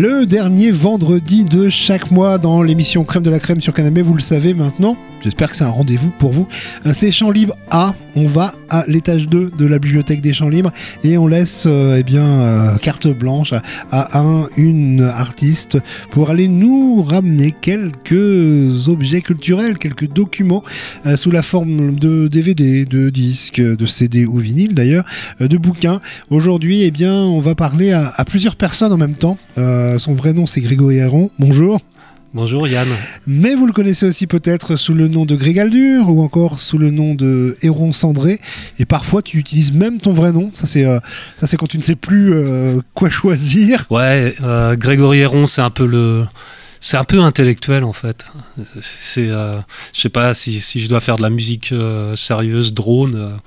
le dernier vendredi de chaque mois dans l'émission Crème de la Crème sur Canapé, vous le savez maintenant. J'espère que c'est un rendez-vous pour vous. Euh, c'est Champs Libres A. On va à l'étage 2 de la bibliothèque des Champs Libres et on laisse euh, eh bien euh, carte blanche à, un, une artiste pour aller nous ramener quelques objets culturels, quelques documents sous la forme de DVD, de disques, de CD ou vinyle d'ailleurs, de bouquins. Aujourd'hui, eh bien, on va parler à, à, plusieurs personnes en même temps. son vrai nom, c'est Grégory Héron. Bonjour. Bonjour Yann. Mais vous le connaissez aussi peut-être sous le nom de Grégaldur ou encore sous le nom de Héron Cendré. Et parfois tu utilises même ton vrai nom. Ça c'est euh, ça c'est quand tu ne sais plus euh, quoi choisir. Ouais, euh, Grégory Héron c'est un peu le c'est un peu intellectuel en fait. C'est je sais pas si, si, je dois faire de la musique sérieuse drone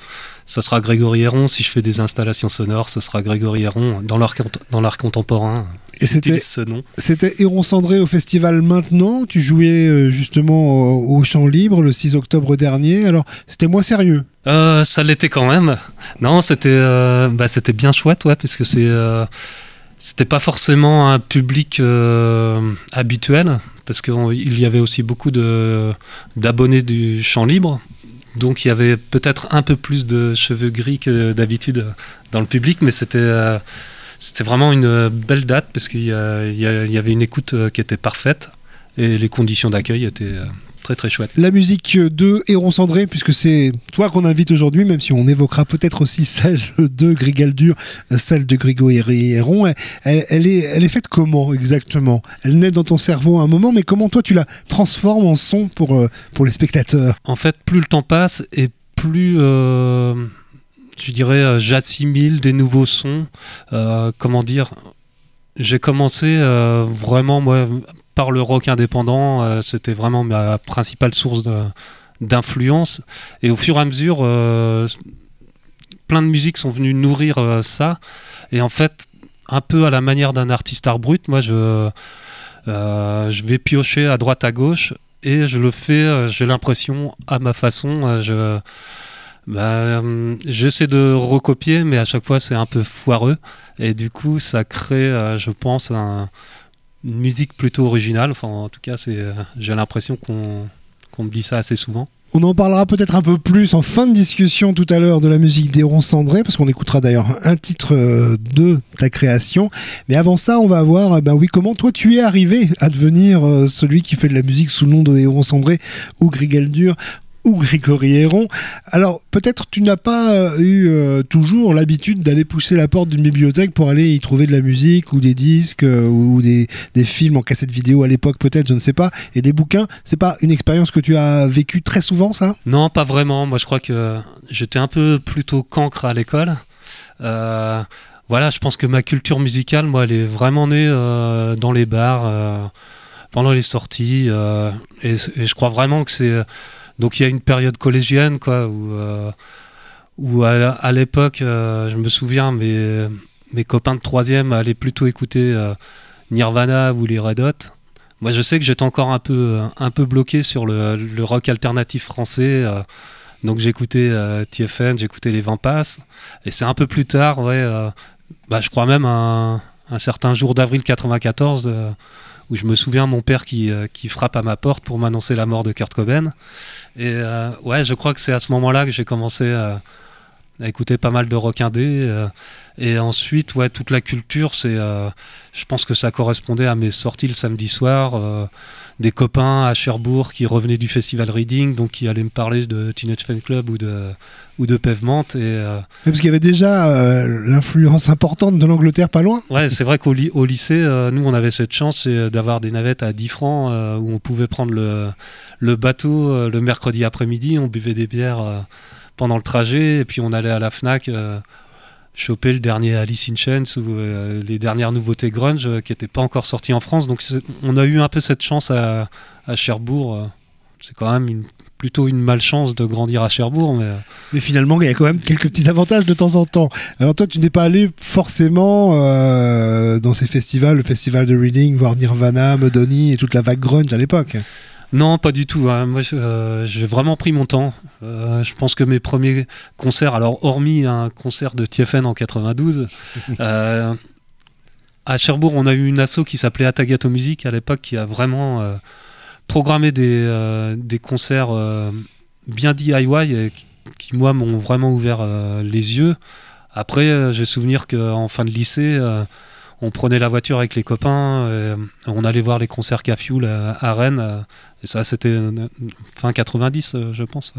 ça sera Grégory Héron. Si je fais des installations sonores, ce sera Grégory Héron dans l'art contemporain. Et c'était ce nom. C'était Héron Cendré au festival maintenant. Tu jouais euh, justement au, Champ Libre le 6 octobre dernier. Alors c'était moins sérieux. Euh, ça l'était quand même. Non, c'était euh, bah, c'était bien chouette, ouais, parce que c'est c'était pas forcément un public habituel, parce qu'il y avait aussi beaucoup de d'abonnés du Champ Libre. Donc il y avait peut-être un peu plus de cheveux gris que d'habitude dans le public, mais c'était c'était vraiment une belle date parce qu'il y, avait une écoute euh, qui était parfaite et les conditions d'accueil étaient euh, très très chouettes. La musique de Héron Cendré, puisque c'est toi qu'on invite aujourd'hui, même si on évoquera peut-être aussi celle de Grigaldur, celle de Grégory Héron, elle, elle, est, elle est faite comment exactement? Elle naît dans ton cerveau à un moment, mais comment toi tu la transformes en son pour, euh, pour les spectateurs? En fait, plus le temps passe et plus je dirais, euh, j'assimile des nouveaux sons. Euh, comment dire J'ai commencé euh, vraiment, moi, par le rock indépendant. C'était vraiment ma principale source d'influence. Et au fur et à mesure, plein de musiques sont venues nourrir ça. Et en fait, un peu à la manière d'un artiste art brut, moi, je, je vais piocher à droite à gauche et je le fais, j'ai l'impression, à ma façon. Bah, euh, J'essaie de recopier, mais à chaque fois c'est un peu foireux. Et du coup, ça crée, euh, je pense, un, une musique plutôt originale. Enfin, en tout cas, euh, j'ai l'impression qu'on me dit ça assez souvent. On en parlera peut-être un peu plus en fin de discussion tout à l'heure de la musique d'Héron Cendré, parce qu'on écoutera d'ailleurs un titre de ta création. Mais avant ça, on va voir, ben oui, comment toi tu es arrivé à devenir celui qui fait de la musique sous le nom de Héron Cendré ou Grigaldur ou Grégory Héron. Alors peut-être tu n'as pas euh, eu euh, toujours l'habitude d'aller pousser la porte d'une bibliothèque pour aller y trouver de la musique ou des disques euh, ou des, films en cassette vidéo à l'époque peut-être, je ne sais pas, et des bouquins. C'est pas une expérience que tu as vécue très souvent ça? Non, pas vraiment. Moi je crois que j'étais un peu plutôt cancre à l'école. voilà, je pense que ma culture musicale, moi, elle est vraiment née dans les bars, pendant les sorties, et, et, je crois vraiment que c'est donc il y a une période collégienne, quoi, où, euh, à, l'époque, euh, je me souviens, mes, copains de troisième allaient plutôt écouter euh, Nirvana ou les Red Hot. Moi, je sais que j'étais encore un peu, un peu bloqué sur le, rock alternatif français. donc j'écoutais TFN, j'écoutais les Vampas. Et c'est un peu plus tard, ouais, bah, je crois même un, un certain jour d'avril 94 où je me souviens mon père qui, qui frappe à ma porte pour m'annoncer la mort de Kurt Cobain. Et euh, ouais, je crois que c'est à ce moment-là que j'ai commencé à, écouter pas mal de rock indé. Euh, et ensuite, ouais, toute la culture, c'est, euh, je pense que ça correspondait à mes sorties le samedi soir. Des copains à Cherbourg qui revenaient du festival Reading, donc qui allaient me parler de Teenage Fan Club ou de, ou de Pavement. Et, parce qu'il y avait déjà l'influence importante de l'Angleterre pas loin. Ouais, c'est vrai qu'au au lycée, nous, on avait cette chance d'avoir des navettes à 10 francs où on pouvait prendre le, le bateau euh, le mercredi après-midi, on buvait des bières euh, pendant le trajet, et puis on allait à la FNAC euh, choper le dernier Alice in Chains ou les dernières nouveautés grunge qui n'étaient pas encore sorties en France. Donc on a eu un peu cette chance à, Cherbourg. c'est quand même plutôt une malchance de grandir à Cherbourg. Mais... mais finalement, il y a quand même quelques petits avantages de temps en temps. Alors toi, tu n'es pas allé forcément dans ces festivals, le festival de Reading, voir Nirvana, Medoni et toute la vague grunge à l'époque. Non, pas du tout. Hein. Moi, euh, j'ai vraiment pris mon temps. Euh, je pense que mes premiers concerts, alors hormis un concert de TFN en 92, euh, à Cherbourg, on a eu une asso qui s'appelait Atagato Music à l'époque qui a vraiment programmé des, des concerts bien DIY et qui, moi, m'ont vraiment ouvert les yeux. Après, j'ai souvenir qu'en fin de lycée, on prenait la voiture avec les copains, on allait voir les concerts Cafioul à, à Rennes. et ça, c'était fin 90, je pense.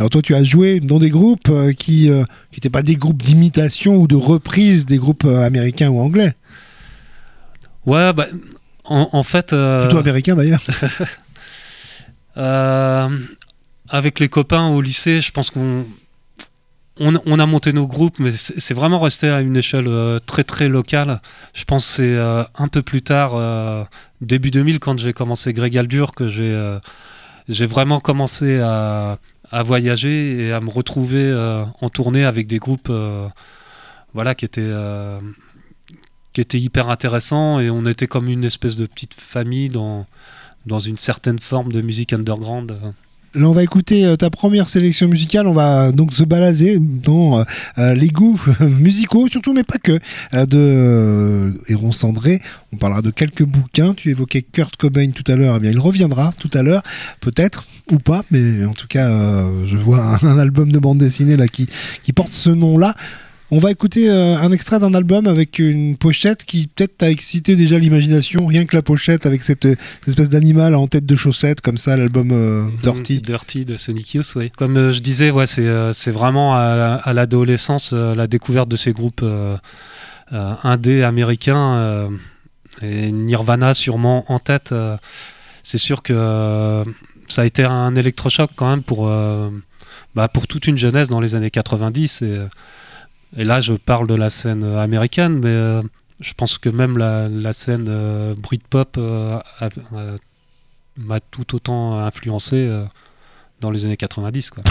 Alors toi, tu as joué dans des groupes euh, qui n'étaient euh, pas des groupes d'imitation ou de reprise des groupes euh, américains ou anglais. Ouais, bah, en, fait... Plutôt américain d'ailleurs. avec les copains au lycée, je pense qu'on on, a monté nos groupes, mais c'est vraiment resté à une échelle très très locale. Je pense que c'est un peu plus tard, début 2000, quand j'ai commencé Greg Aldur, que j'ai vraiment commencé à, à voyager et à me retrouver euh, en tournée avec des groupes euh, voilà, qui, étaient, euh, qui étaient hyper intéressants et on était comme une espèce de petite famille dans, dans une certaine forme de musique underground. Là, on va écouter euh, ta première sélection musicale. On va donc se balader dans euh, euh, les goûts musicaux, surtout, mais pas que, de Héron Cendré. On parlera de quelques bouquins. Tu évoquais Kurt Cobain tout à l'heure. Eh bien, il reviendra tout à l'heure, peut-être ou pas, mais en tout cas, je vois un, album de bande dessinée qui porte ce nom-là. On va écouter euh, un extrait d'un album avec une pochette qui peut-être t'a excité déjà l'imagination, rien que la pochette avec cette, espèce d'animal en tête de chaussette comme ça, l'album euh, mm, Dirty. Dirty de Sonic Youth, oui. Comme euh, je disais, ouais, c'est vraiment à, l'adolescence la découverte de ces groupes indés américains et Nirvana sûrement en tête. c'est sûr que ça a été un électrochoc quand même pour, bah, pour toute une jeunesse dans les années 90 et et là, je parle de la scène américaine, mais euh, je pense que même la, scène euh, Britpop euh, m'a tout autant influencé dans les années 90. Quoi.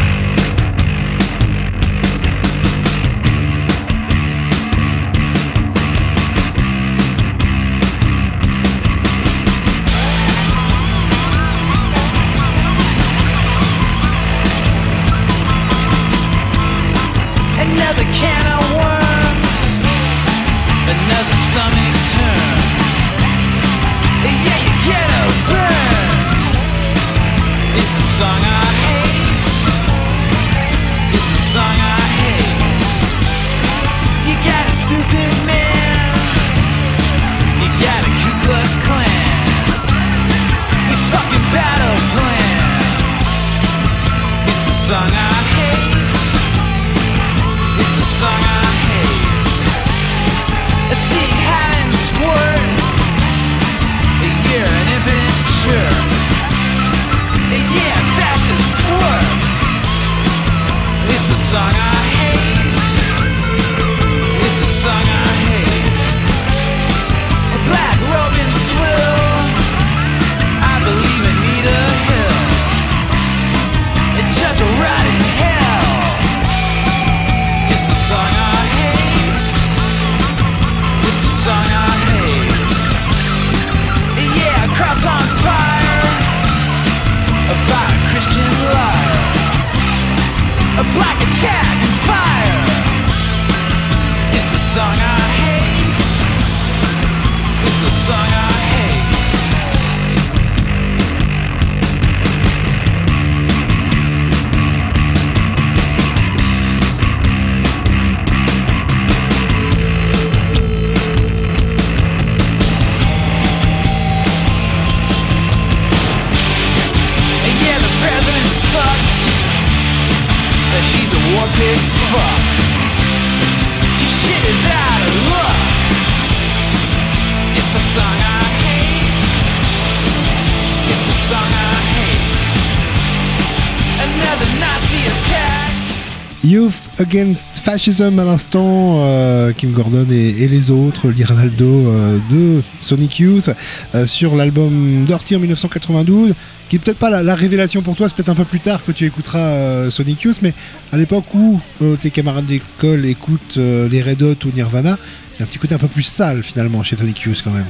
Against Fascism à l'instant, euh, Kim Gordon et, les autres, Liraldo euh, de Sonic Youth, euh, sur l'album Dirty en 1992, qui est peut-être pas la, révélation pour toi, c'est peut-être un peu plus tard que tu écouteras Sonic Youth, mais à l'époque où tes camarades d'école écoutent les Red Hot ou Nirvana, il y a un petit côté un peu plus sale finalement chez Sonic Youth quand même.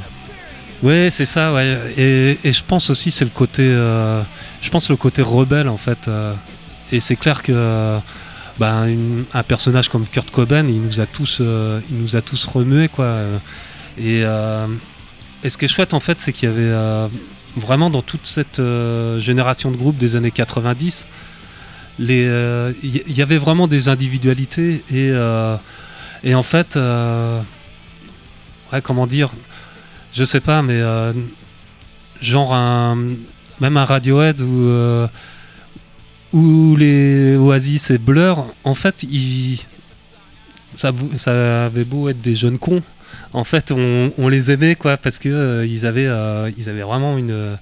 Ouais, c'est ça, ouais. Et, et, je pense aussi c'est le côté, je pense le côté rebelle en fait. et c'est clair que ben, un personnage comme Kurt Cobain, il nous a tous, euh, il nous a tous remué quoi. Et, et, ce qui est chouette en fait, c'est qu'il y avait vraiment dans toute cette génération de groupes des années 90, il y, avait vraiment des individualités et, et en fait, ouais, comment dire, je sais pas, mais genre un, même un Radiohead ou ou les Oasis et Blur, en fait, ils, ça, ça avait beau être des jeunes cons, en fait, on, les aimait quoi, parce que euh, ils avaient, euh, ils avaient vraiment une,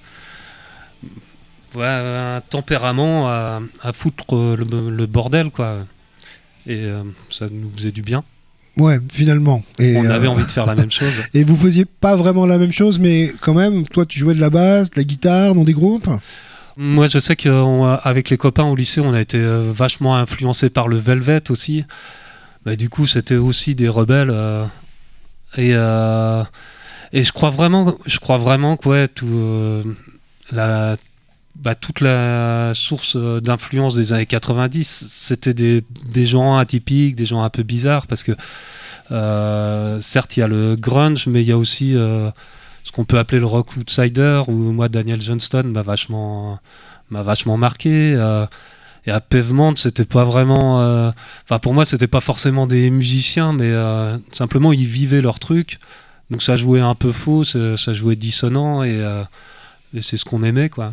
un tempérament à, foutre le, bordel quoi, et euh, ça nous faisait du bien. Ouais, finalement. Et on avait envie de faire la même chose. Et vous faisiez pas vraiment la même chose, mais quand même, toi, tu jouais de la basse, de la guitare dans des groupes? Moi, je sais qu'avec les copains au lycée, on a été euh, vachement influencé par le Velvet aussi. Bah, du coup, c'était aussi des rebelles. Euh, et, euh, et je crois vraiment, je crois vraiment que ouais, tout, la, bah, toute la source d'influence des années 90, c'était des, des, gens atypiques, des gens un peu bizarres, parce que certes, il y a le grunge, mais il y a aussi ce qu'on peut appeler le rock outsider, où moi, Daniel Johnston m'a vachement, m'a vachement marqué. Euh, et à Pavement, c'était pas vraiment. Euh, enfin, pour moi, c'était pas forcément des musiciens, mais euh, simplement, ils vivaient leur truc. Donc ça jouait un peu faux, ça, jouait dissonant, et, et c'est ce qu'on aimait, quoi.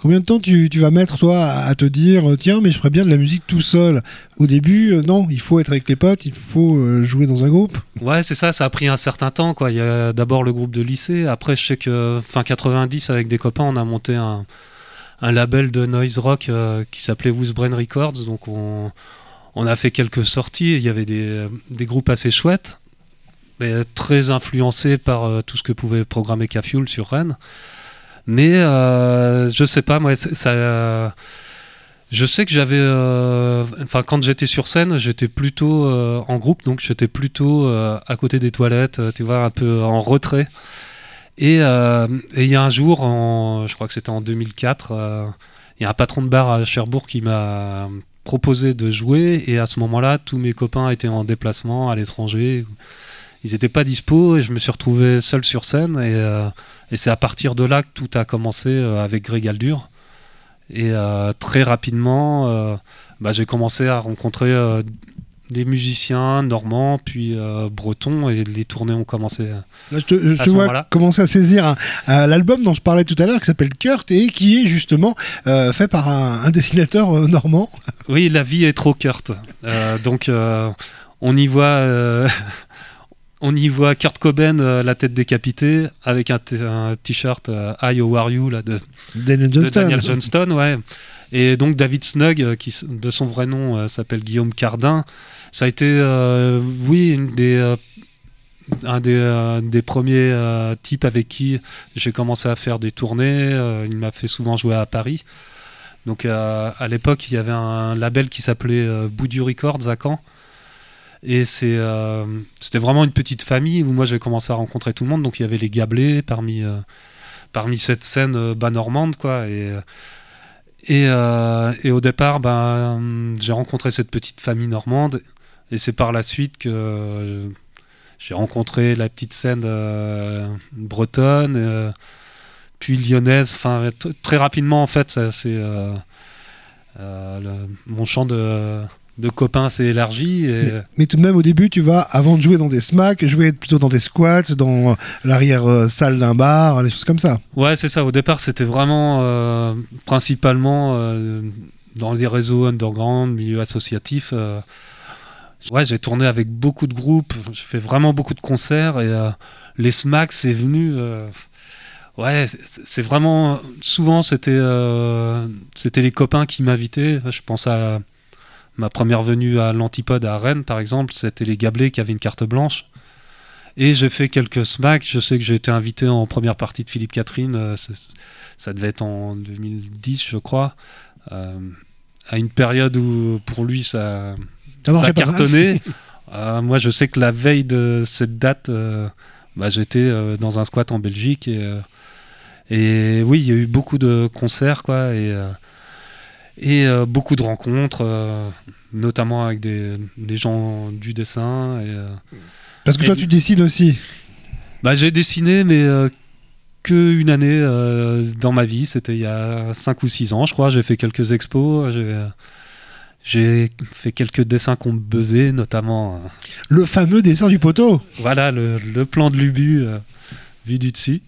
Combien de temps tu, vas mettre, toi, à te dire euh, tiens, mais je ferais bien de la musique tout seul? Au début, euh, non, il faut être avec les potes, il faut euh, jouer dans un groupe Ouais, c'est ça, ça a pris un certain temps. Quoi. Il y a d'abord le groupe de lycée, après, je sais que fin 90, avec des copains, on a monté un, label de noise rock qui s'appelait Brain Records. Donc on, a fait quelques sorties, il y avait des, groupes assez chouettes, mais très influencés par tout ce que pouvait programmer K-Fuel sur Rennes. Mais euh, je sais pas, moi, ça. je sais que j'avais. Euh, enfin, quand j'étais sur scène, j'étais plutôt euh, en groupe, donc j'étais plutôt à côté des toilettes, tu vois, un peu en retrait. Et il y a un jour, je crois que c'était en 2004, il y a un patron de bar à Cherbourg qui m'a proposé de jouer. Et à ce moment-là, tous mes copains étaient en déplacement à l'étranger. Ils n'étaient pas dispo et je me suis retrouvé seul sur scène. Et et c'est à partir de là que tout a commencé euh, avec Greg Aldur. Et euh, très rapidement, euh, bah, j'ai commencé à rencontrer des musiciens normands, puis bretons, et les tournées ont commencé. Là, je te, vois commencer à saisir l'album dont je parlais tout à l'heure, qui s'appelle Kurt, et qui est justement fait par un, dessinateur normand. Oui, la vie est trop Kurt. donc, on y voit on y voit Kurt Cobain, euh, la tête décapitée, avec un, t-shirt euh, I Are You là, de, Daniel Johnston. ouais. Et donc David Snug, euh, qui de son vrai nom s'appelle Guillaume Cardin, ça a été, oui, des, un des, premiers types avec qui j'ai commencé à faire des tournées. il m'a fait souvent jouer à Paris. Donc à l'époque, il y avait un label qui s'appelait Boudu Records à Caen et euh, c'était vraiment une petite famille où moi j'ai commencé à rencontrer tout le monde. Donc il y avait les Gablés parmi, euh, parmi cette scène euh, bas normande. Quoi, et, et, et, au départ, ben, j'ai rencontré cette petite famille normande. Et c'est par la suite que j'ai rencontré la petite scène bretonne, puis lyonnaise. Enfin, très rapidement, en fait, c'est mon champ de de copains s'est élargi. Mais, tout de même, au début, tu vas, avant de jouer dans des smacks, jouer plutôt dans des squats, dans l'arrière-salle d'un bar, des choses comme ça. Ouais, c'est ça. Au départ, c'était vraiment euh, principalement euh, dans les réseaux underground, milieu associatif. Euh. ouais, j'ai tourné avec beaucoup de groupes, je fais vraiment beaucoup de concerts et les smacks, c'est venu. Ouais, c'est vraiment souvent c'était c'était les copains qui m'invitaient. Je pense à Ma première venue à l'Antipode à Rennes, par exemple, c'était les Gablés qui avaient une carte blanche. Et j'ai fait quelques smacks. Je sais que j'ai été invité en première partie de Philippe Catherine. Euh, ça devait être en 2010, je crois. Euh, à une période où pour lui ça, ça cartonnait. Euh, moi, je sais que la veille de cette date, bah, j'étais dans un squat en Belgique. Et, et, oui, il y a eu beaucoup de concerts. quoi. Et et euh, beaucoup de rencontres, euh, notamment avec des, gens du dessin. Et, euh, Parce que toi, tu décides aussi. Bah, j'ai dessiné, mais que une année dans ma vie. C'était il y a 5 ou 6 ans, je crois. J'ai fait quelques expos. J'ai, fait quelques dessins qu'on me buzzait, notamment. Le fameux dessin du poteau. voilà, le, le plan de l'Ubu vu du dessus.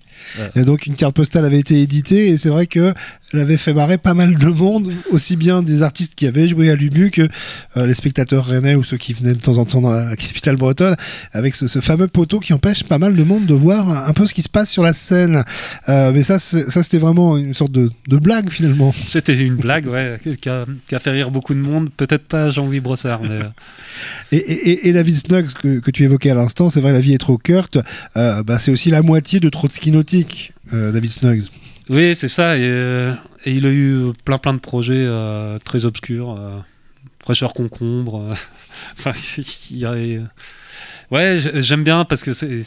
Et donc une carte postale avait été éditée et c'est vrai que elle avait fait marrer pas mal de monde, aussi bien des artistes qui avaient joué à l'Ubu que euh, les spectateurs rennais ou ceux qui venaient de temps en temps dans la capitale bretonne, avec ce, ce fameux poteau qui empêche pas mal de monde de voir un, peu ce qui se passe sur la scène. Euh, mais ça, ça c'était vraiment une sorte de, de blague finalement. C'était une blague, ouais, qui a, qui a fait rire beaucoup de monde. Peut-être pas Jean-Louis Brossard, mais. euh, Et, et- et- David Snuggs que, que tu évoquais à l'instant, c'est vrai, la vie est trop euh, bah, c'est aussi la moitié de Trotsky Euh, David Snuggs. Oui, c'est ça. Et, euh, et il a eu plein plein de projets euh, très obscurs. fraîcheur concombre. ouais, j'aime bien parce que c'est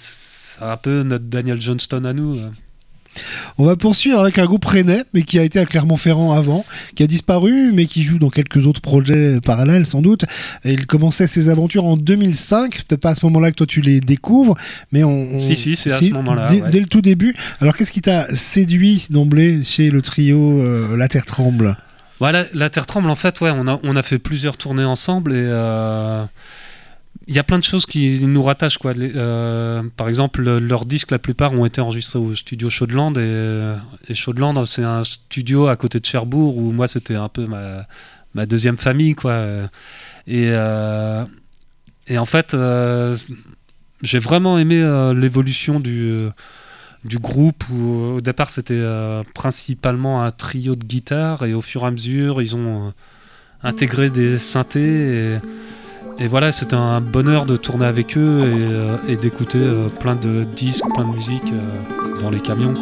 un peu notre Daniel Johnston à nous. On va poursuivre avec un groupe rennais, mais qui a été à Clermont-Ferrand avant, qui a disparu, mais qui joue dans quelques autres projets parallèles sans doute. Et il commençait ses aventures en 2005, peut-être pas à ce moment-là que toi tu les découvres, mais on... on- Si, si, c'est à ce moment-là, Dès, ouais. dès le tout début. Alors qu'est-ce qui t'a séduit d'emblée chez le trio euh, La Terre Tremble? Voilà, la Terre tremble. En fait, ouais, on a on a fait plusieurs tournées ensemble et. euh, il y a plein de choses qui nous rattachent. Quoi. Euh, par exemple, le- leurs disques, la plupart ont été enregistrés au studio Chaudeland. Et, et Chaudeland, c'est un studio à côté de Cherbourg où moi, c'était un peu ma, deuxième famille. Quoi. Et, euh, et en fait, euh, j'ai vraiment aimé euh, l'évolution du, groupe où au départ, c'était euh, principalement un trio de guitare. Et au fur et à mesure, ils ont euh, intégré des synthés. Et voilà, c'était un bonheur de tourner avec eux et, euh, d'écouter euh, plein de disques, plein de musique euh, dans les camions.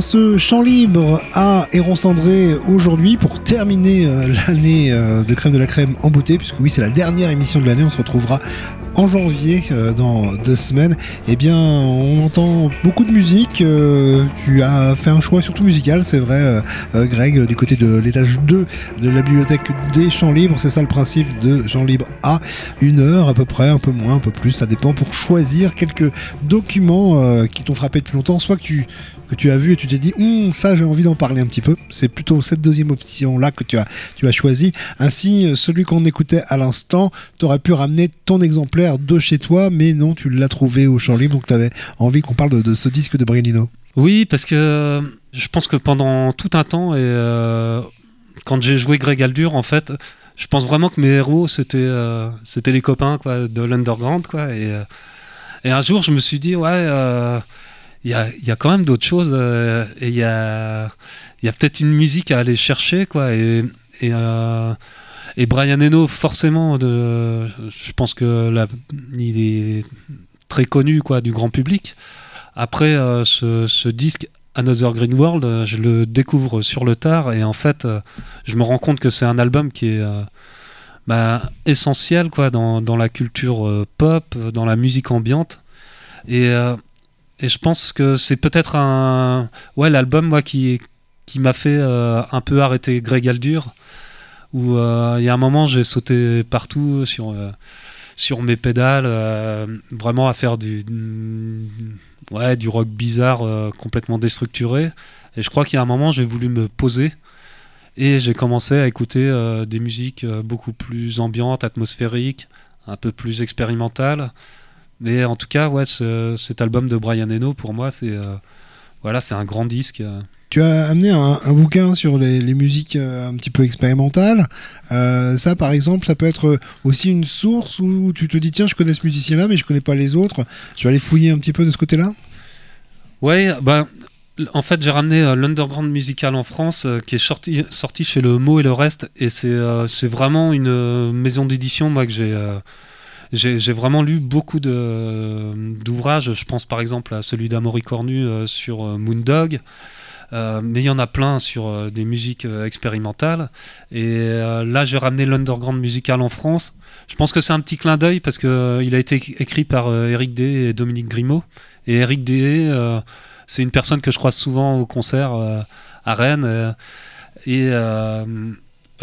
Ce champ libre à Héron Cendré aujourd'hui, pour terminer euh, l'année euh, de Crème de la Crème en beauté, puisque oui, c'est la dernière émission de l'année, on se retrouvera en janvier, euh, dans deux semaines, eh bien, on entend beaucoup de musique. tu as fait un choix surtout musical, c'est vrai, Greg, du côté de l'étage 2 de la bibliothèque des Champs Libres. C'est ça le principe de Champs Libres à une heure à peu près, un peu moins, un peu plus, ça dépend pour choisir quelques documents qui t'ont frappé depuis longtemps, soit que tu que tu as vu et tu t'es dit Hum, ça j'ai envie d'en parler un petit peu c'est plutôt cette deuxième option là que tu as tu as choisi ainsi euh, celui qu'on écoutait à l'instant t'aurais pu ramener ton exemplaire de chez toi mais non tu l'as trouvé au champ libre donc tu avais envie qu'on parle de, ce disque de Brian Eno Oui, parce que euh, je pense que pendant tout un temps, et euh, quand j'ai joué Greg Aldur, en fait, je pense vraiment que mes héros, c'était c'était les copains quoi, de l'underground. Quoi, et, et un jour, je me suis dit, ouais, il y, a, y a quand même d'autres choses, euh, et il y a, y a peut-être une musique à aller chercher. Quoi, et, et, euh, et Brian Eno, forcément, de, je pense que il est très connu quoi, du grand public. Après, euh, ce, ce disque Another Green World, je le découvre sur le tard et en fait, je me rends compte que c'est un album qui est bah, essentiel quoi, dans, dans la culture pop, dans la musique ambiante. Et, et je pense que c'est peut-être un ouais, l'album moi, qui, qui m'a fait euh, un peu arrêter Greg Aldur, où euh, il y a un moment, j'ai sauté partout sur. euh, sur mes pédales, vraiment à faire du, ouais, du rock bizarre, complètement déstructuré. Et je crois qu'il y a un moment, j'ai voulu me poser et j'ai commencé à écouter des musiques beaucoup plus ambiantes, atmosphériques, un peu plus expérimentales. Mais en tout cas, ouais, ce- cet album de Brian Eno, pour moi, c'est euh, voilà, c'est un grand disque. tu as amené un, un bouquin sur les, les musiques euh, un petit peu expérimentales. Euh, ça, par exemple, ça peut être aussi une source où tu te dis tiens, je connais ce musicien-là, mais je connais pas les autres. Tu vas aller fouiller un petit peu de ce côté-là. Ouais, bah, en fait, j'ai ramené euh, l'underground musical en France, euh, qui est sorti, sorti chez Le Mot et le Reste, et c'est vraiment une maison d'édition, moi, que j'ai j'ai vraiment lu beaucoup d'ouvrages. Je pense par exemple à celui d'Amaury Cornu euh, sur euh, Moondog. Euh, mais il y en a plein sur des musiques expérimentales. Et là, j'ai ramené l'underground musical en France. Je pense que c'est un petit clin d'œil parce qu'il il a été écrit par Eric D et Dominique Grimaud. Et Eric D, c'est une personne que je croise souvent au concert à Rennes. et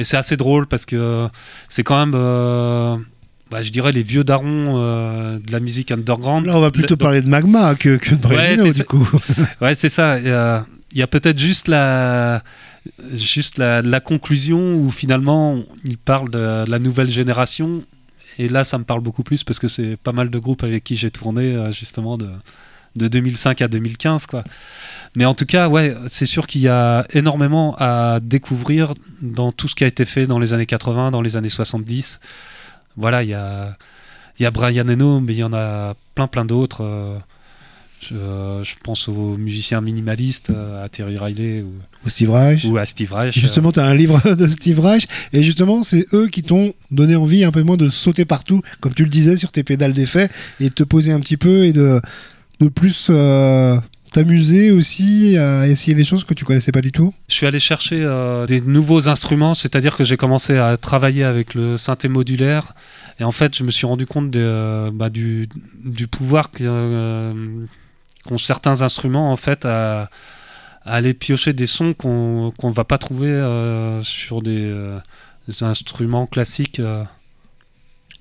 c'est assez drôle parce que c'est quand même, bah, je dirais, les vieux darons euh, de la musique underground. Là, on va plutôt Le- parler de Magma que, que de Brian Ouais, du ça. coup. Ouais, c'est ça. Il y a, il y a peut-être juste la, juste la, la conclusion où finalement il parle de la nouvelle génération. Et là, ça me parle beaucoup plus parce que c'est pas mal de groupes avec qui j'ai tourné euh, justement de, de 2005 à 2015, quoi. Mais en tout cas, ouais, c'est sûr qu'il y a énormément à découvrir dans tout ce qui a été fait dans les années 80, dans les années 70. Voilà, il y a, il y a Brian Eno, mais il y en a plein, plein d'autres. euh, je, je pense aux musiciens minimalistes, euh, à Terry Riley ou, Steve Reich. ou à Steve Reich. Justement, tu as un livre de Steve Reich, et justement, c'est eux qui t'ont donné envie un peu moins de sauter partout, comme tu le disais, sur tes pédales d'effet, et de te poser un petit peu et de, de plus euh, t'amuser aussi à essayer des choses que tu connaissais pas du tout? Je suis allé chercher euh, des nouveaux instruments, c'est-à-dire que j'ai commencé à travailler avec le synthé modulaire. Et en fait, je me suis rendu compte de, euh, bah, du, du pouvoir euh, qu'ont certains instruments en fait à, à aller piocher des sons qu'on qu'on va pas trouver sur des, des instruments classiques.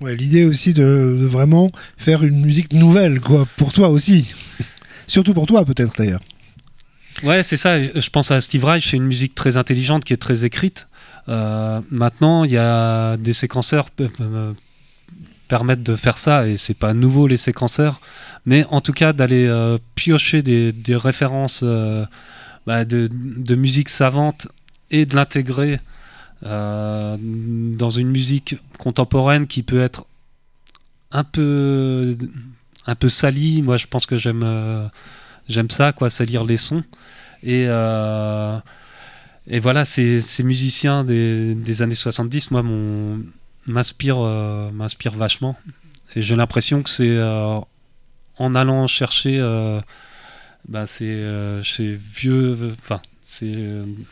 Ouais, l'idée aussi de, de vraiment faire une musique nouvelle, quoi, pour toi aussi. Surtout pour toi, peut-être d'ailleurs. Ouais, c'est ça. Je pense à Steve Reich, c'est une musique très intelligente qui est très écrite. Euh, maintenant, il y a des séquenceurs permettre de faire ça, et c'est pas nouveau les séquenceurs, mais en tout cas d'aller euh, piocher des, références euh, bah, de, musique savante et de l'intégrer dans une musique contemporaine qui peut être un peu un peu salie. Moi, je pense que j'aime euh, j'aime ça, quoi, salir les sons. Et, euh, et voilà, ces, ces musiciens des, des années 70, moi, m'inspirent euh, vachement. Et j'ai l'impression que c'est euh, en allant chercher bah, euh, chez vieux, enfin,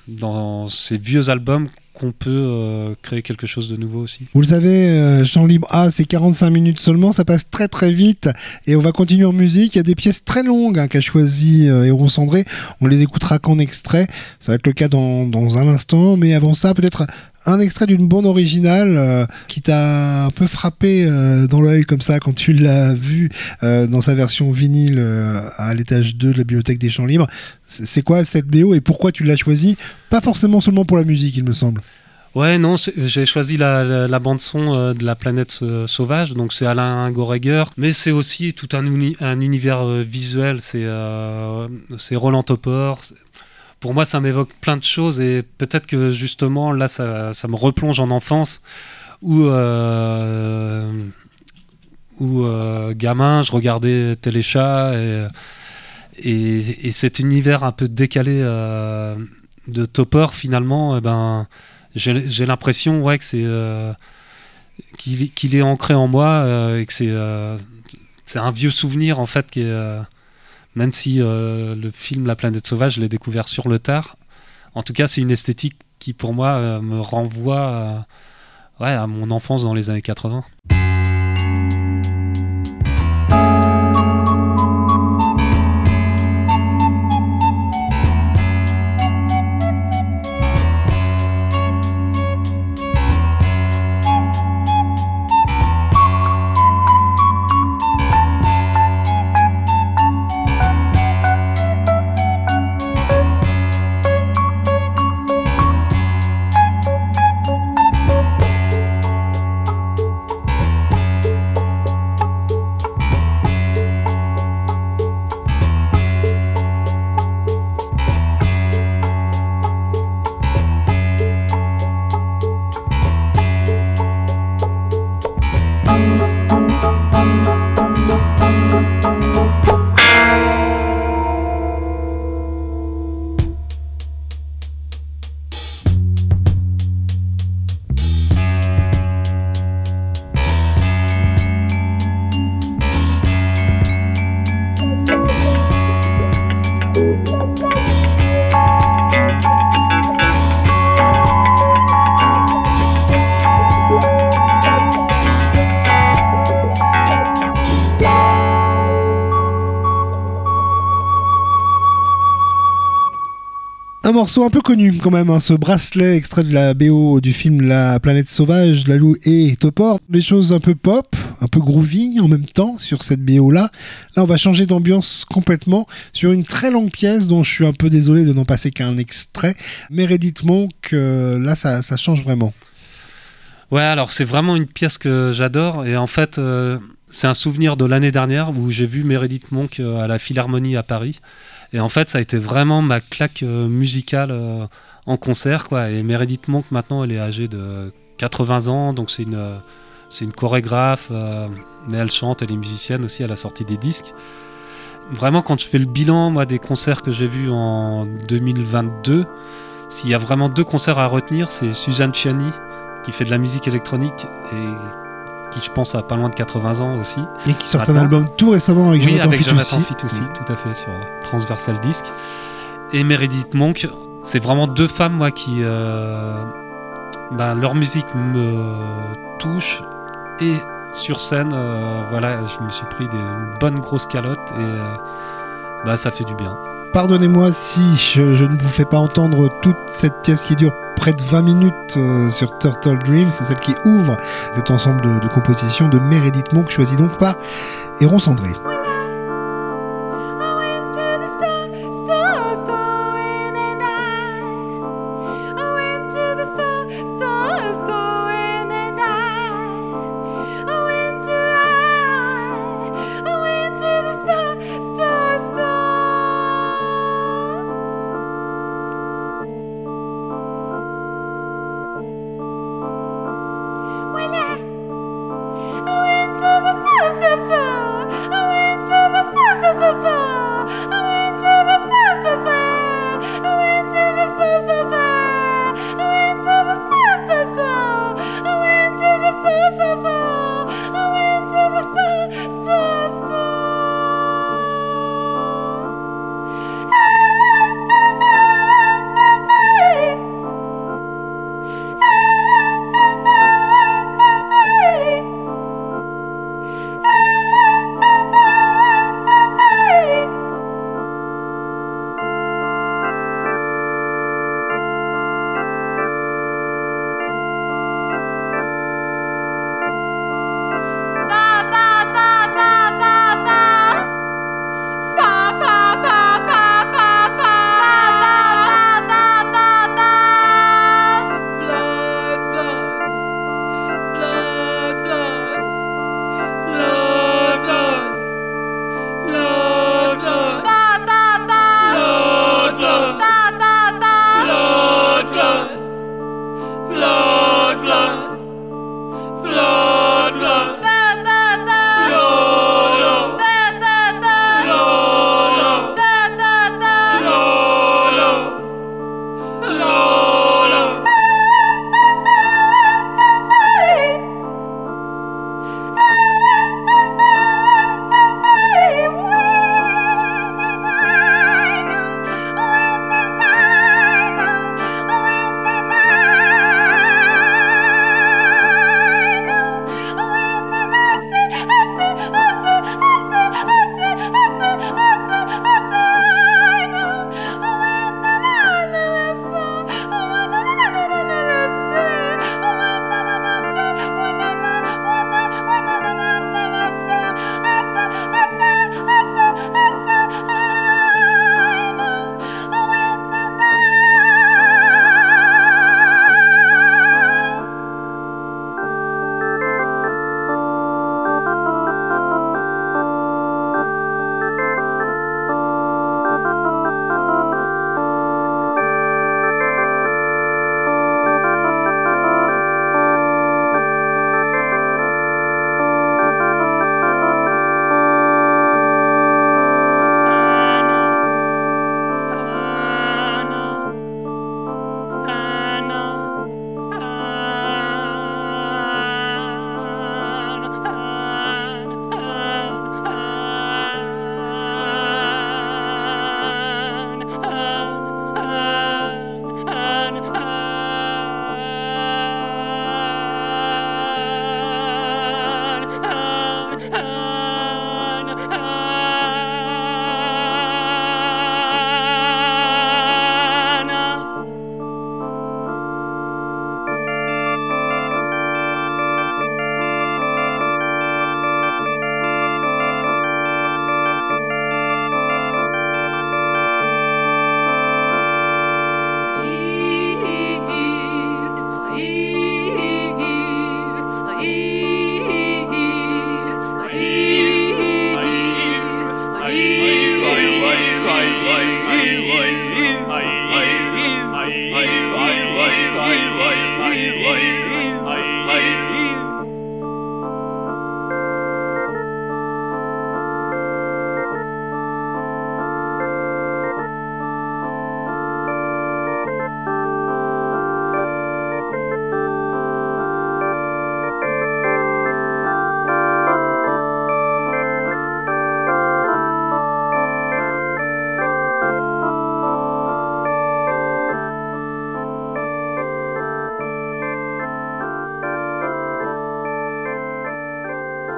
dans ces vieux albums qu'on peut euh, créer quelque chose de nouveau aussi. Vous le savez, euh, Chant Libre A, c'est 45 minutes seulement, ça passe très très vite. Et on va continuer en musique. Il y a des pièces très longues hein, qu'a choisi euh, Héron Cendré. On les écoutera qu'en extrait. Ça va être le cas dans, dans un instant. Mais avant ça, peut-être un extrait d'une bande originale euh, qui t'a un peu frappé euh, dans l'œil comme ça quand tu l'as vu euh, dans sa version vinyle à l'étage 2 de la bibliothèque des Champs Libres. C'est quoi cette BO et pourquoi tu l'as choisi? Pas forcément seulement pour la musique, il me semble. Ouais, non, j'ai choisi la, bande son de la planète sauvage, donc c'est Alain Goreger, mais c'est aussi tout un, un univers visuel, c'est Roland Topor. Pour moi, ça m'évoque plein de choses et peut-être que justement là, ça, ça me replonge en enfance où, euh, où euh, gamin, je regardais Téléchat et, et, et cet univers un peu décalé euh, de Topor, finalement, eh ben j'ai l'impression ouais, que c'est qu'il est ancré en moi et que c'est un vieux souvenir en fait qui est, même si euh, le film La planète sauvage je l'ai découvert sur le tard. En tout cas c'est une esthétique qui pour moi euh, me renvoie à, mon enfance dans les années 80 morceau un peu connu quand même, hein, ce bracelet extrait de la BO du film La planète sauvage, Lalou et Topor. Des choses un peu pop, un peu groovy en même temps sur cette BO là. Là on va changer d'ambiance complètement sur une très longue pièce dont je suis un peu désolé de n'en passer qu'un extrait. Meredith Monk, là ça, ça change vraiment. Ouais, alors c'est vraiment une pièce que j'adore et en fait euh, c'est un souvenir de l'année dernière où j'ai vu Meredith Monk euh, à la Philharmonie à Paris et en fait ça a été vraiment ma claque euh, musicale euh, en concert quoi. Et Meredith Monk maintenant elle est âgée de 80 ans donc c'est une euh, c'est une chorégraphe mais elle chante elle est musicienne aussi elle a sorti des disques. Vraiment quand je fais le bilan moi des concerts que j'ai vus en 2022 s'il y a vraiment deux concerts à retenir c'est Suzanne Chiani qui fait de la musique électronique et qui je pense a pas loin de 80 ans aussi. Et qui sort un Attends. album tout récemment avec oui, Jonathan avec Fit Jonathan aussi. Fit aussi, tout à fait, sur Transversal Disc. Et Meredith Monk, c'est vraiment deux femmes, moi, qui. euh, bah, leur musique me touche et sur scène, euh, voilà, je me suis pris des une bonne grosse calotte et euh, bah, ça fait du bien. Pardonnez-moi si je, ne vous fais pas entendre toute cette pièce qui dure près de 20 minutes euh, sur Turtle Dream. C'est celle qui ouvre cet ensemble de, compositions de Meredith Monk, choisi donc par Héron Cendré.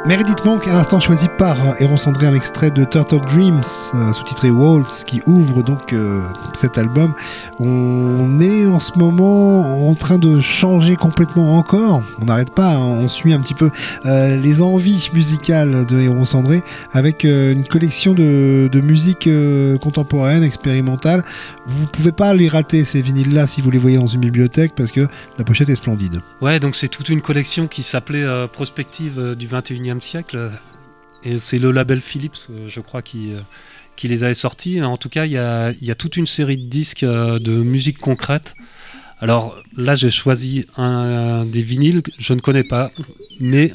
Meredith Monk, à l'instant choisi par Héron Cendré, un extrait de Turtle Dreams, euh, sous-titré Waltz, qui ouvre donc euh, cet album. On est en ce moment en train de changer complètement encore. On n'arrête pas, hein, on suit un petit peu euh, les envies musicales de Héron Cendré avec une collection de, musique contemporaine, expérimentale. Vous pouvez pas les rater ces vinyles-là si vous les voyez dans une bibliothèque parce que la pochette est splendide. Ouais, donc c'est toute une collection qui s'appelait Prospective du 21e siècle. Et c'est le label Philips, euh, je crois, qui, euh, qui les avait sortis. En tout cas, il y a, y a toute une série de disques euh, de musique concrète. Alors là, j'ai choisi un, des vinyles que je ne connais pas, mais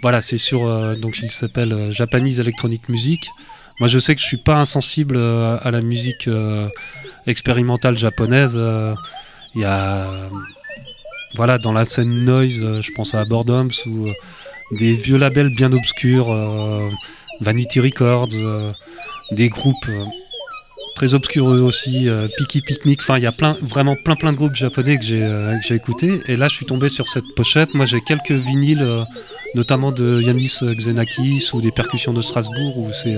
voilà, c'est sur. donc il s'appelle Japanese Electronic Music. Moi, je sais que je suis pas insensible à la musique expérimentale japonaise. Il y a voilà, dans la scène noise, je pense à Boredoms ou des vieux labels bien obscurs, euh, Vanity Records, euh, des groupes euh, très obscurs eux aussi, Piki Picnic. Enfin, il y a plein, vraiment plein plein de groupes japonais que j'ai écoutés. Et là, je suis tombé sur cette pochette. Moi, j'ai quelques vinyles, notamment de Yanis Xenakis ou des percussions de Strasbourg où c'est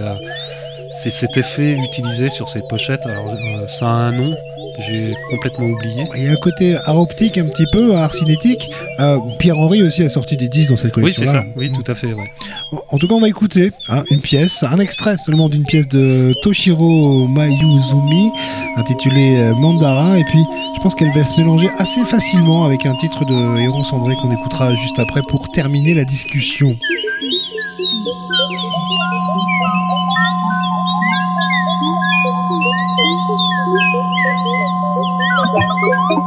c'est cet effet utilisé sur ces pochettes. Alors, euh, ça a un nom, j'ai complètement oublié. Il y a un côté art optique un petit peu, art cinétique. Euh, Pierre-Henri aussi a sorti des disques dans cette Oui, c'est ça. Oui, tout à fait. Ouais. En tout cas, on va écouter hein, une pièce, un extrait seulement d'une pièce de Toshiro Mayuzumi intitulée euh, Mandara. Et puis, je pense qu'elle va se mélanger assez facilement avec un titre de Héron Cendré qu'on écoutera juste après pour terminer la discussion.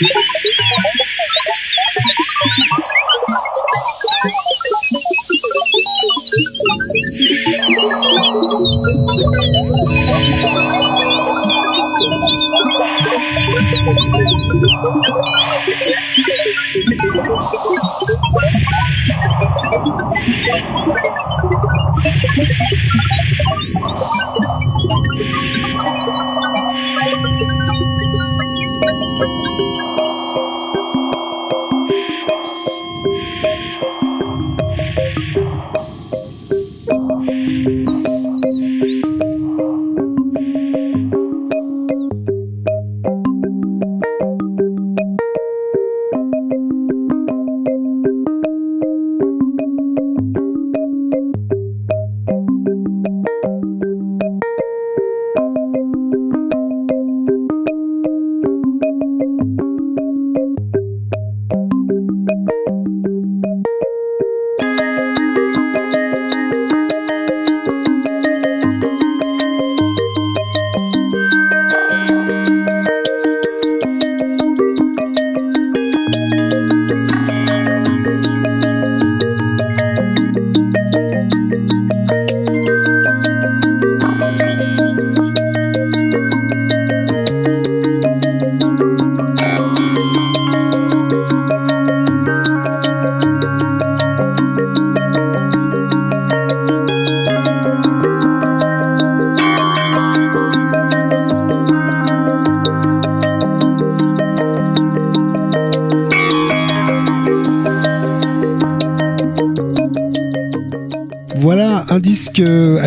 Yeah.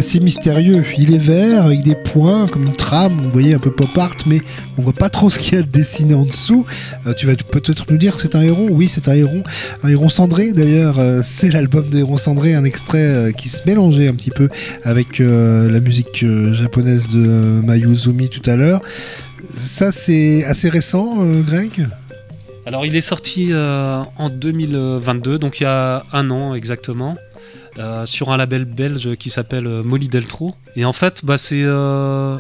assez mystérieux. Il est vert avec des points comme une trame, vous voyez un peu pop art, mais on voit pas trop ce qu'il y a de dessiné en dessous. Euh, tu vas peut-être nous dire que c'est un héron Oui, c'est un héron. Un héron cendré d'ailleurs, euh, c'est l'album de Héron cendré, un extrait euh, qui se mélangeait un petit peu avec la musique japonaise de Mayuzumi tout à l'heure. Ça, c'est assez récent, Greg? Alors il est sorti en 2022, donc il y a un an exactement, euh, sur un label belge qui s'appelle euh, Molly Deltro. Et en fait, bah, c'est euh,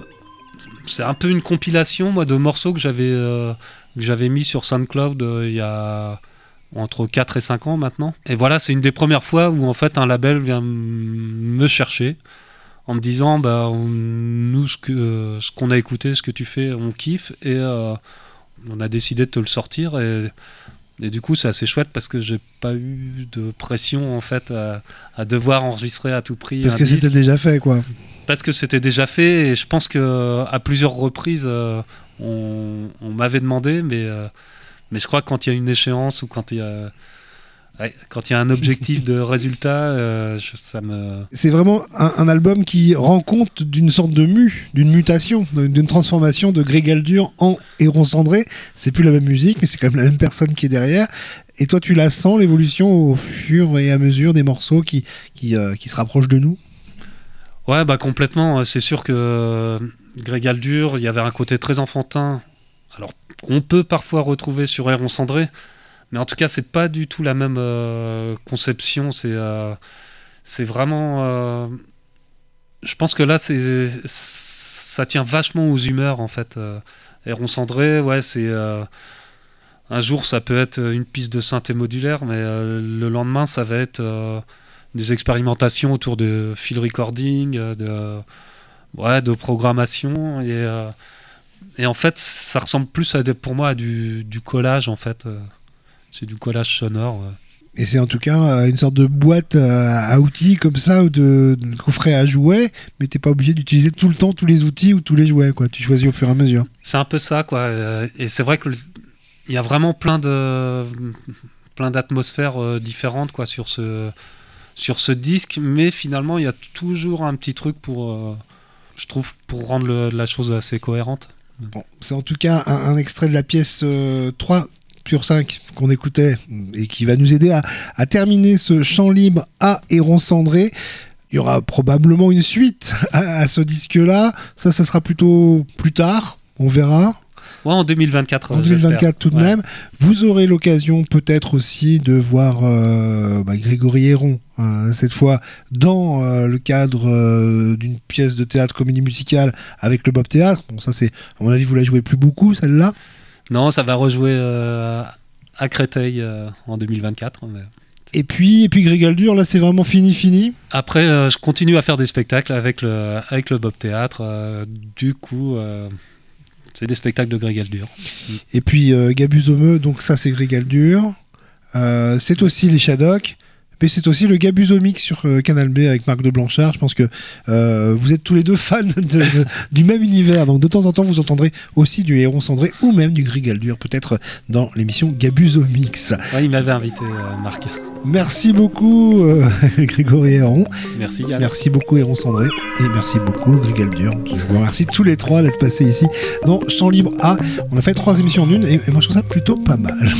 c'est un peu une compilation moi, de morceaux que j'avais que j'avais mis sur SoundCloud il y a entre 4 et 5 ans maintenant. Et voilà, c'est une des premières fois où en fait un label vient me chercher en me disant bah nous ce que ce qu'on a écouté, ce que tu fais, on kiffe et on a décidé de te le sortir et du coup c'est assez chouette parce que j'ai pas eu de pression en fait à, à devoir enregistrer à tout prix Parce que c'était déjà fait, quoi. parce que c'était déjà fait et je pense que à plusieurs reprises euh, on, on m'avait demandé mais euh, mais je crois que quand il y a une échéance ou quand il y a ouais, quand il y a un objectif de résultat euh, je- ça me C'est vraiment un, un album qui rend compte d'une sorte de mue, d'une mutation, d'une transformation de Greg Aldur en Héron Cendré. C'est plus la même musique, mais c'est quand même la même personne qui est derrière. Et toi, tu la sens, l'évolution, au fur et à mesure des morceaux qui, qui, euh, qui se rapprochent de nous? Ouais, bah complètement. C'est sûr que euh, Greg Aldur, il y avait un côté très enfantin, alors qu'on peut parfois retrouver sur Héron Cendré, mais en tout cas, c'est pas du tout la même euh, conception. C'est euh, vraiment. euh, je pense que là, c'est ça tient vachement aux humeurs en fait. Héron Cendré, ouais, c'est. un jour, ça peut être une piste de synthé modulaire, mais le lendemain, ça va être des expérimentations autour de field recording, de, ouais, de programmation. Et, et en fait, ça ressemble plus pour moi à du, du collage, en fait. Euh. C'est du collage sonore. ouais. Et c'est en tout cas euh, une sorte de boîte euh, à outils comme ça, ou de, de coffret à jouets, mais t'es pas obligé d'utiliser tout le temps tous les outils ou tous les jouets, quoi. Tu choisis au fur et à mesure. C'est un peu ça, quoi. euh, Et c'est vrai que le- il y a vraiment plein de plein d'atmosphères euh, différentes, quoi, sur ce sur ce disque. Mais finalement, il y a toujours un petit truc pour, euh, je trouve, pour rendre le- la chose assez cohérente. Bon, c'est en tout cas un, un extrait de la pièce euh, 3 sur 5 qu'on écoutait et qui va nous aider à, à terminer ce chant libre à Héron Cendré. Il y aura probablement une suite à, à ce disque-là. Ça, ça sera plutôt plus tard. On verra. Ouais, en 2024. En euh, 2024 j'espère. tout de Ouais. même. Vous aurez l'occasion peut-être aussi de voir euh, bah, Grégory Héron, euh, cette fois dans euh, le cadre euh, d'une pièce de théâtre comédie musicale avec le Bob Théâtre. Bon, ça c'est, à mon avis, vous la jouez plus beaucoup celle-là. Non, ça va rejouer euh, à Créteil euh, en 2024. mais- Et puis, et puis Greg Aldur, là c'est vraiment fini, fini. Après, euh, je continue à faire des spectacles avec le, avec le Bob Théâtre. du coup, c'est des spectacles de Greg Aldur. Et puis Gabusomeux, donc ça c'est Greg Aldur. Euh, c'est aussi les Shadocks. Mais c'est aussi le Gabusomix sur euh, Canal B avec Marc de Blanchard. Je pense que euh, vous êtes tous les deux fans de- de- du même univers. Donc de temps en temps, vous entendrez aussi du Héron Cendré ou même du Greg Aldur, peut-être dans l'émission Gabusomix. Ouais, il m'avait invité, euh, Marc. Merci beaucoup, Grégory Héron. Merci Yann. Merci beaucoup, Héron Cendré. Et merci beaucoup, Greg Aldur. Je vous remercie tous les trois d'être passés ici dans Champ Libre A. On a fait trois émissions en une et, et moi je trouve ça plutôt pas mal.